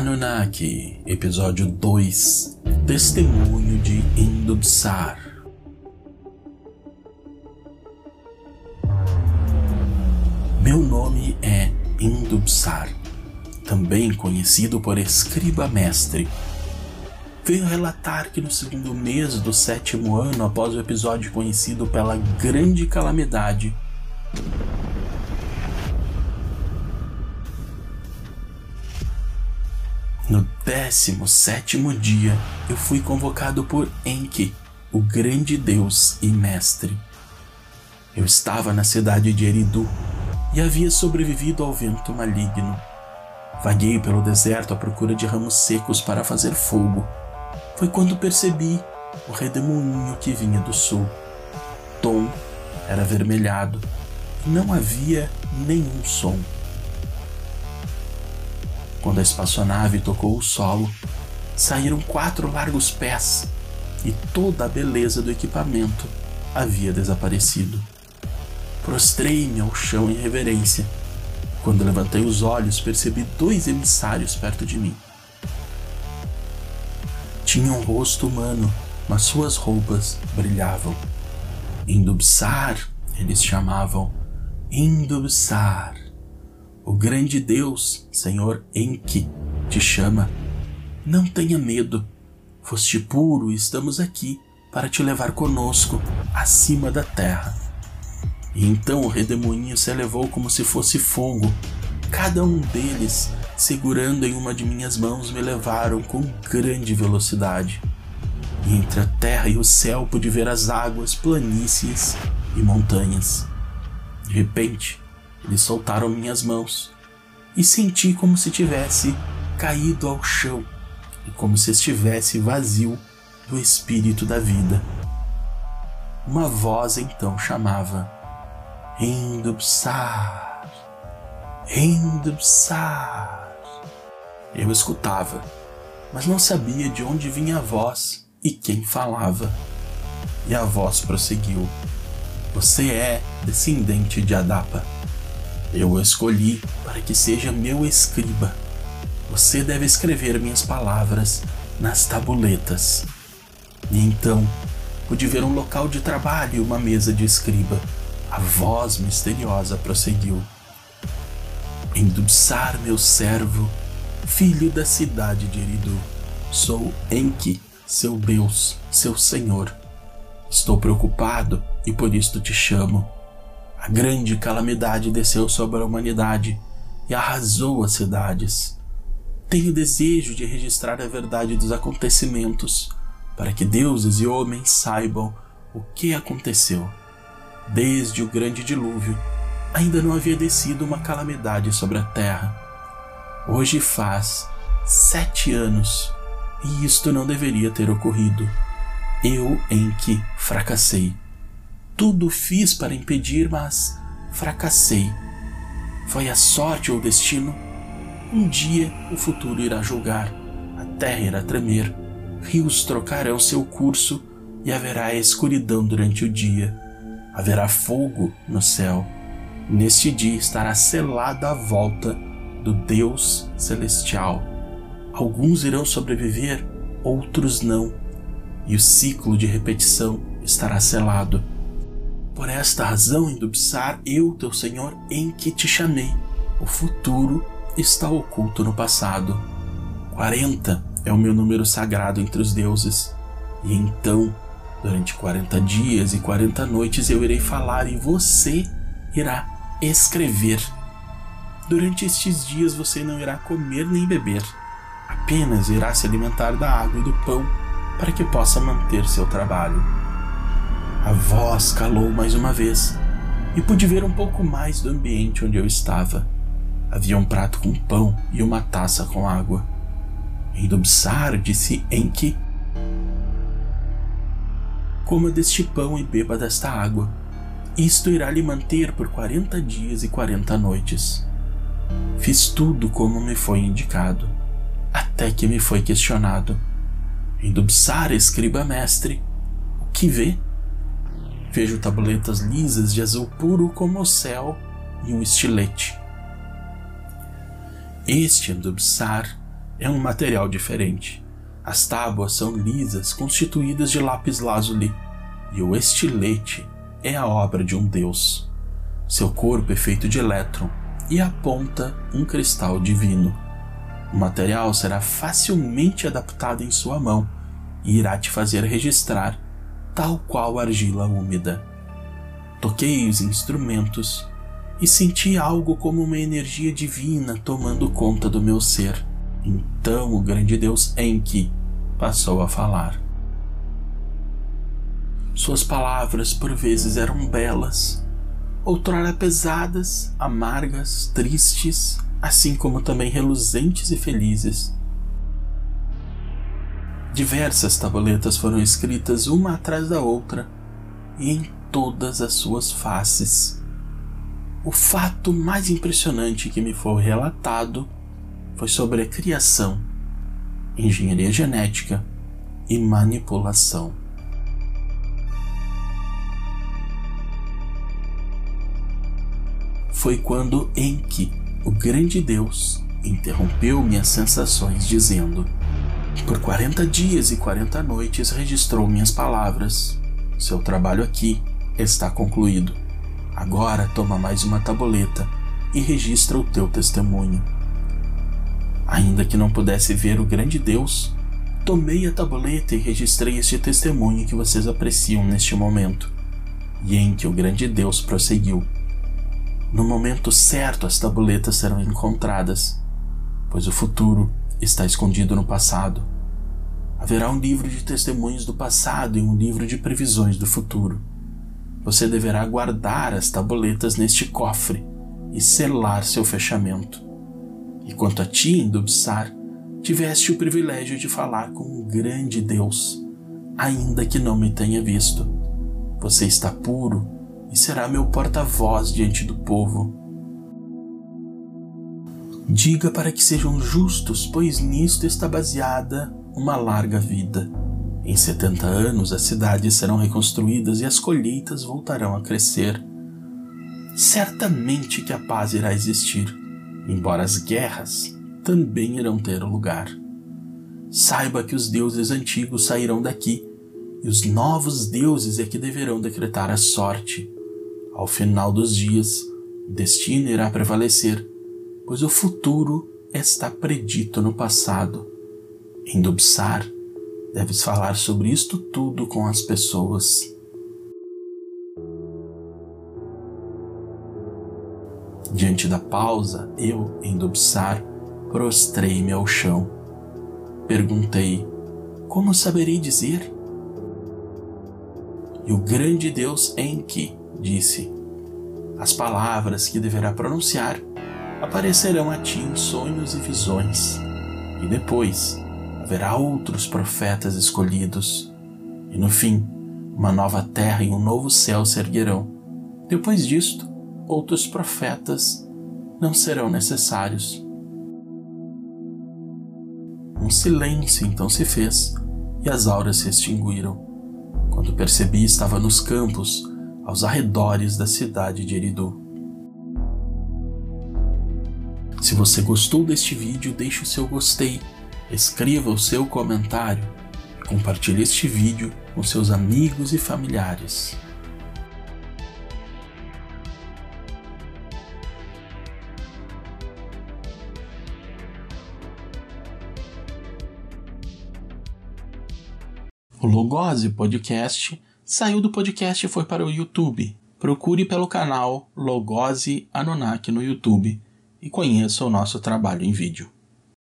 Anunnaki, episódio 2 Testemunho de Indubsar. Meu nome é Indubsar, também conhecido por Escriba Mestre. Venho relatar que no segundo mês do sétimo ano após o episódio conhecido pela Grande Calamidade, No 17 dia, eu fui convocado por Enki, o grande deus e mestre. Eu estava na cidade de Eridu e havia sobrevivido ao vento maligno. Vaguei pelo deserto à procura de ramos secos para fazer fogo. Foi quando percebi o redemoinho que vinha do sul. Tom era avermelhado e não havia nenhum som. Quando a espaçonave tocou o solo, saíram quatro largos pés e toda a beleza do equipamento havia desaparecido. Prostrei-me ao chão em reverência. Quando levantei os olhos, percebi dois emissários perto de mim. Tinham um rosto humano, mas suas roupas brilhavam. Indubsar, eles chamavam. Indubsar. O grande Deus, Senhor Enki, te chama. Não tenha medo. Foste puro e estamos aqui para te levar conosco acima da terra. E então o redemoinho se elevou como se fosse fogo. Cada um deles, segurando em uma de minhas mãos, me levaram com grande velocidade. E entre a terra e o céu pude ver as águas, planícies e montanhas. De repente, eles soltaram minhas mãos e senti como se tivesse caído ao chão e como se estivesse vazio do espírito da vida. Uma voz então chamava: Indubsar, Indubsar. Eu escutava, mas não sabia de onde vinha a voz e quem falava. E a voz prosseguiu: Você é descendente de Adapa eu o escolhi para que seja meu escriba. Você deve escrever minhas palavras nas tabuletas. E então pude ver um local de trabalho e uma mesa de escriba. A voz misteriosa prosseguiu: Endubsar meu servo, filho da cidade de Eridu. Sou Enki, seu Deus, seu Senhor. Estou preocupado e por isto te chamo a grande calamidade desceu sobre a humanidade e arrasou as cidades. Tenho desejo de registrar a verdade dos acontecimentos, para que deuses e homens saibam o que aconteceu. Desde o grande dilúvio, ainda não havia descido uma calamidade sobre a terra. Hoje faz sete anos e isto não deveria ter ocorrido. Eu em que fracassei tudo fiz para impedir, mas fracassei. Foi a sorte ou o destino? Um dia o futuro irá julgar, a terra irá tremer, rios trocarão seu curso e haverá escuridão durante o dia. Haverá fogo no céu. Neste dia estará selada a volta do Deus celestial. Alguns irão sobreviver, outros não, e o ciclo de repetição estará selado. Por esta razão, Indubsar, eu, teu Senhor, em que te chamei. O futuro está oculto no passado. 40 é o meu número sagrado entre os deuses. E então, durante 40 dias e 40 noites, eu irei falar e você irá escrever. Durante estes dias você não irá comer nem beber, apenas irá se alimentar da água e do pão para que possa manter seu trabalho. A voz calou mais uma vez e pude ver um pouco mais do ambiente onde eu estava. Havia um prato com pão e uma taça com água. Indubsar disse Enki. Coma deste pão e beba desta água. Isto irá lhe manter por quarenta dias e quarenta noites. Fiz tudo como me foi indicado, até que me foi questionado. Indubsar, escriba mestre, o que vê? Vejo tabuletas lisas de azul puro como o céu e um estilete. Este Andubsar é um material diferente. As tábuas são lisas, constituídas de lápis lazuli, e o estilete é a obra de um deus. Seu corpo é feito de elétron e a ponta um cristal divino. O material será facilmente adaptado em sua mão e irá te fazer registrar, tal qual argila úmida. Toquei os instrumentos e senti algo como uma energia divina tomando conta do meu ser. Então o grande Deus Enki passou a falar. Suas palavras por vezes eram belas, outrora pesadas, amargas, tristes, assim como também reluzentes e felizes. Diversas tabuletas foram escritas uma atrás da outra e em todas as suas faces. O fato mais impressionante que me foi relatado foi sobre a criação, engenharia genética e manipulação. Foi quando Enki, o grande deus, interrompeu minhas sensações, dizendo: Por 40 dias e 40 noites registrou minhas palavras. Seu trabalho aqui está concluído. Agora toma mais uma tabuleta e registra o teu testemunho. Ainda que não pudesse ver o grande Deus, tomei a tabuleta e registrei este testemunho que vocês apreciam neste momento. E em que o grande Deus prosseguiu. No momento certo as tabuletas serão encontradas, pois o futuro está escondido no passado. Haverá um livro de testemunhos do passado e um livro de previsões do futuro. Você deverá guardar as tabuletas neste cofre e selar seu fechamento. E quanto a ti, Indubsar, tiveste o privilégio de falar com um grande Deus, ainda que não me tenha visto. Você está puro e será meu porta-voz diante do povo. Diga para que sejam justos, pois nisto está baseada uma larga vida. Em setenta anos as cidades serão reconstruídas e as colheitas voltarão a crescer. Certamente que a paz irá existir embora as guerras também irão ter lugar. Saiba que os deuses antigos sairão daqui, e os novos deuses é que deverão decretar a sorte. Ao final dos dias, o destino irá prevalecer, pois o futuro está predito no passado. Em Dubsar, deves falar sobre isto tudo com as pessoas. Diante da pausa, eu, em Dubsar, prostrei-me ao chão. Perguntei: Como saberei dizer? E o grande Deus Enki disse: As palavras que deverá pronunciar aparecerão a ti em sonhos e visões, e depois haverá outros profetas escolhidos, e no fim, uma nova terra e um novo céu se erguerão. Depois disto, outros profetas não serão necessários. Um silêncio então se fez e as auras se extinguiram. Quando percebi, estava nos campos, aos arredores da cidade de Eridu. Se você gostou deste vídeo, deixe o seu gostei, escreva o seu comentário e compartilhe este vídeo com seus amigos e familiares. O Logose Podcast saiu do podcast e foi para o YouTube. Procure pelo canal Logose Anunnaki no YouTube e conheça o nosso trabalho em vídeo.